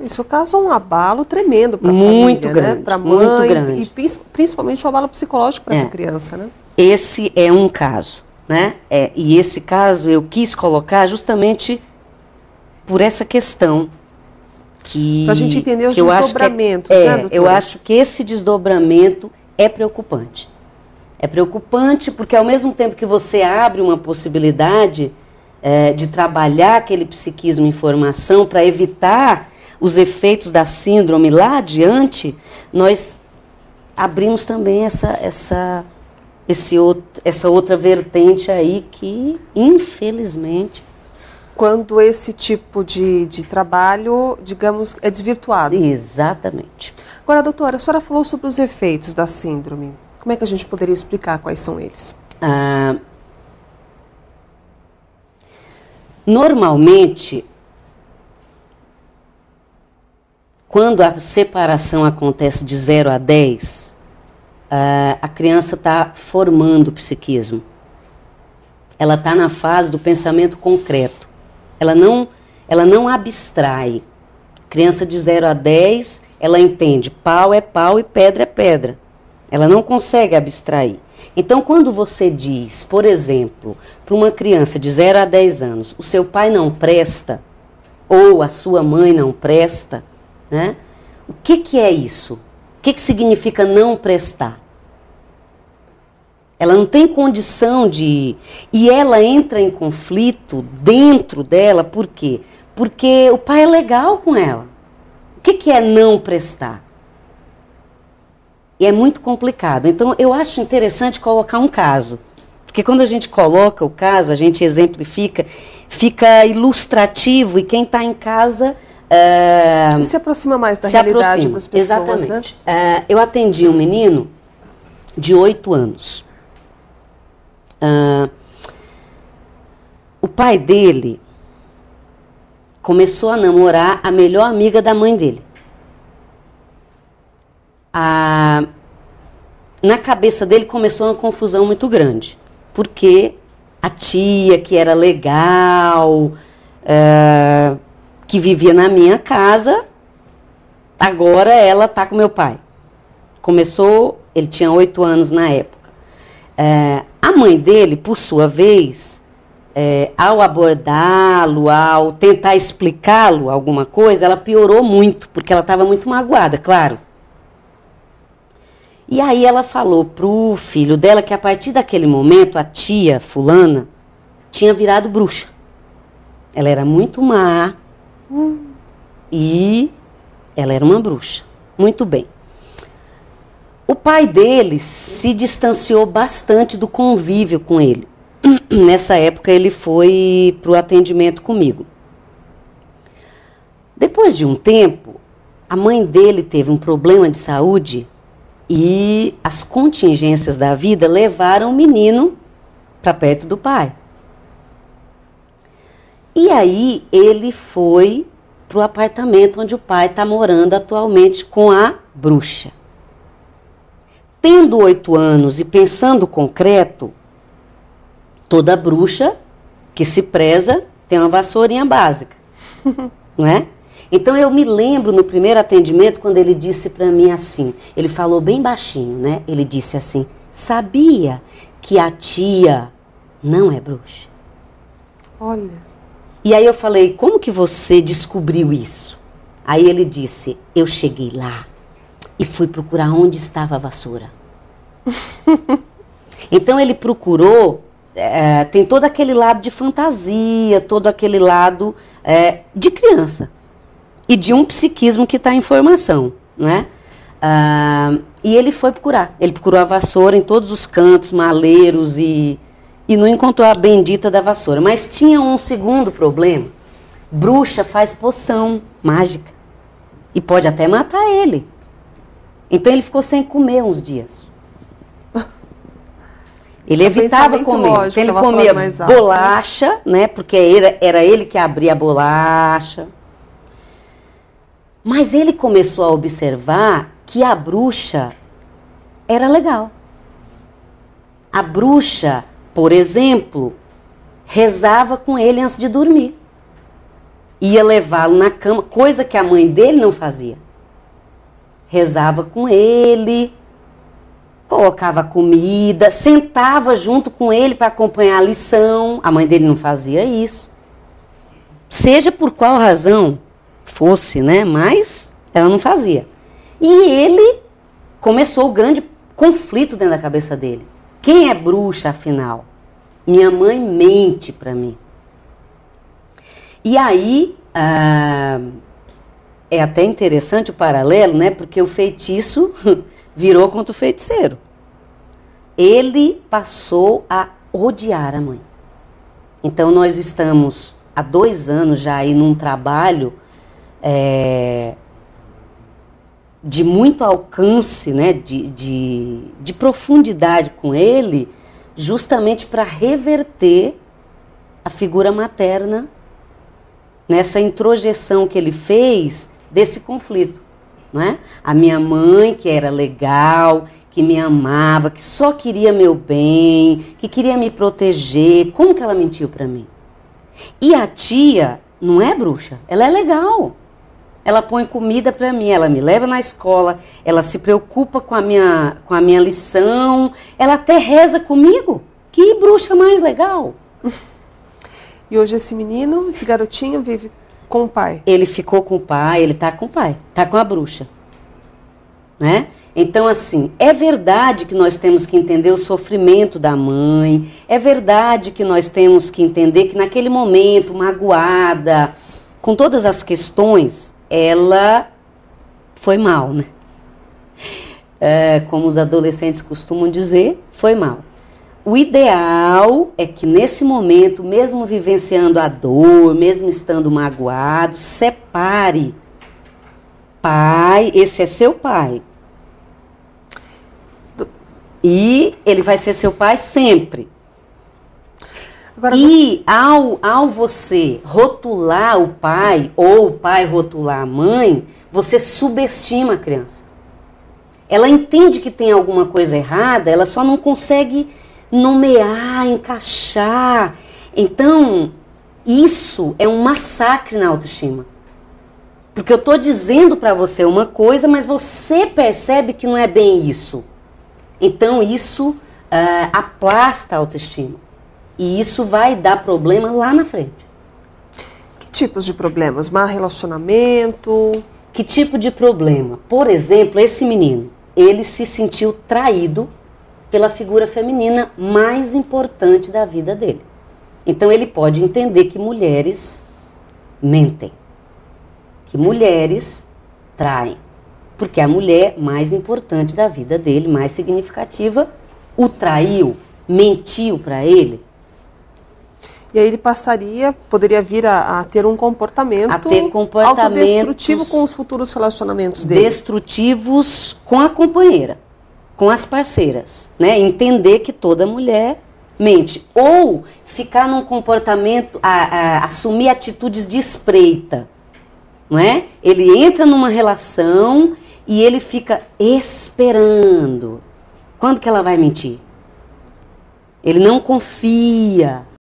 Isso causa um abalo tremendo para a Muito família, grande, né? Para a muito mãe grande. e principalmente o abalo psicológico para É. essa criança, né? Esse é um caso, né? É, e esse caso eu quis colocar justamente por essa questão que Pra gente entender os que eu acho que desdobramentos, é, né, é, eu acho que esse desdobramento é preocupante. É preocupante porque ao mesmo tempo que você abre uma possibilidade é, de trabalhar aquele psiquismo em formação para evitar os efeitos da síndrome lá adiante, nós abrimos também essa, essa, esse outro, essa outra vertente aí que, infelizmente, Quando esse tipo de, de trabalho, digamos, é desvirtuado. exatamente. Agora, doutora, a senhora falou sobre os efeitos da síndrome. Como é que a gente poderia explicar quais são eles? Ah, normalmente, quando a separação acontece de 0 a 10, ah, a criança está formando o psiquismo. Ela está na fase do pensamento concreto. Ela não, ela não abstrai. Criança de 0 a 10, ela entende pau é pau e pedra é pedra. Ela não consegue abstrair. Então, quando você diz, por exemplo, para uma criança de 0 a 10 anos, o seu pai não presta, ou a sua mãe não presta, né? o que, que é isso? O que, que significa não prestar? Ela não tem condição de. E ela entra em conflito dentro dela, por quê? Porque o pai é legal com ela. O que, que é não prestar? E é muito complicado. Então, eu acho interessante colocar um caso. Porque quando a gente coloca o caso, a gente exemplifica, fica ilustrativo e quem está em casa. E se aproxima mais da realidade aproxima. das pessoas, né? Exatamente. Eh, eu atendi um menino de 8 anos. Ah, o pai dele começou a namorar a melhor amiga da mãe dele. Ah, na cabeça dele começou uma confusão muito grande, porque a tia que era legal, ah, que vivia na minha casa, agora ela tá com meu pai. Começou, ele tinha oito anos na época. É, a mãe dele, por sua vez, é, ao abordá-lo, ao tentar explicá-lo alguma coisa, ela piorou muito, porque ela estava muito magoada, claro. E aí ela falou pro filho dela que a partir daquele momento a tia fulana tinha virado bruxa. Ela era muito má e ela era uma bruxa. Muito bem. O pai dele se distanciou bastante do convívio com ele. Nessa época ele foi para o atendimento comigo. Depois de um tempo, a mãe dele teve um problema de saúde e as contingências da vida levaram o menino para perto do pai. E aí ele foi para o apartamento onde o pai está morando atualmente com a bruxa. Tendo oito anos e pensando concreto, toda bruxa que se preza tem uma vassourinha básica, não é? Então eu me lembro no primeiro atendimento quando ele disse para mim assim, ele falou bem baixinho, né? Ele disse assim: "Sabia que a tia não é bruxa?" Olha, E aí eu falei: "Como que você descobriu isso?" Aí ele disse: "Eu cheguei lá e fui procurar onde estava a vassoura." então ele procurou, é, tem todo aquele lado de fantasia, todo aquele lado é, de criança e de um psiquismo que está em formação, né? Ah, e ele foi procurar. Ele procurou a vassoura em todos os cantos, maleiros e, e não encontrou a bendita da vassoura. Mas tinha um segundo problema. Bruxa faz poção mágica e pode até matar ele. Então ele ficou sem comer uns dias. Ele É evitava comer. lógico, Então ele comia né? bolacha, né? Porque era, era ele que abria a bolacha. Mas ele começou a observar que a bruxa era legal. A bruxa, por exemplo, rezava com ele antes de dormir. ia levá-lo na cama, coisa que a mãe dele não fazia. Rezava com ele, colocava comida, sentava junto com ele para acompanhar a lição. A mãe dele não fazia isso. Seja por qual razão fosse, né? Mas ela não fazia. E ele começou o grande conflito dentro da cabeça dele. Quem é bruxa, afinal? Minha mãe mente para mim. E aí, ah, é até interessante o paralelo, né? Porque o feitiço virou contra o feiticeiro. Ele passou a odiar a mãe. Então, nós estamos há dois anos já aí num trabalho é, de muito alcance, né? de, de, de profundidade com ele, justamente para reverter a figura materna nessa introjeção que ele fez desse conflito. Né? A minha mãe, que era legal, que me amava, que só queria meu bem, que queria me proteger, como que ela mentiu para mim? E a tia não é bruxa, ela é legal. Ela põe comida para mim, ela me leva na escola, ela se preocupa com a minha com a minha lição, ela até reza comigo. Que bruxa mais legal. E hoje esse menino, esse garotinho, vive com o pai? Ele ficou com o pai, ele tá com o pai, tá com a bruxa. Né? Então, assim, é verdade que nós temos que entender o sofrimento da mãe, é verdade que nós temos que entender que naquele momento, magoada, com todas as questões, ela foi mal, né? É, como os adolescentes costumam dizer, foi mal. O ideal é que nesse momento, mesmo vivenciando a dor, mesmo estando magoado, separe. Pai, esse é seu pai. E ele vai ser seu pai sempre. Agora, e ao, ao você rotular o pai, ou o pai rotular a mãe, você subestima a criança. Ela entende que tem alguma coisa errada, ela só não consegue nomear, encaixar. Então, isso é um massacre na autoestima. Porque eu estou dizendo para você uma coisa, mas você percebe que não é bem isso. Então, isso uh, aplasta a autoestima. E isso vai dar problema lá na frente. Que tipos de problemas? Má relacionamento? Que tipo de problema? Por exemplo, esse menino, ele se sentiu traído pela figura feminina mais importante da vida dele. Então ele pode entender que mulheres mentem, que mulheres traem, porque a mulher mais importante da vida dele, mais significativa, o traiu, mentiu para ele. E aí ele passaria, poderia vir a, a ter um comportamento, a ter comportamentos destrutivo com os futuros relacionamentos dele. Destrutivos com a companheira com as parceiras, né? Entender que toda mulher mente ou ficar num comportamento, a, a, assumir atitudes de espreita, não é? Ele entra numa relação e ele fica esperando. Quando que ela vai mentir? Ele não confia.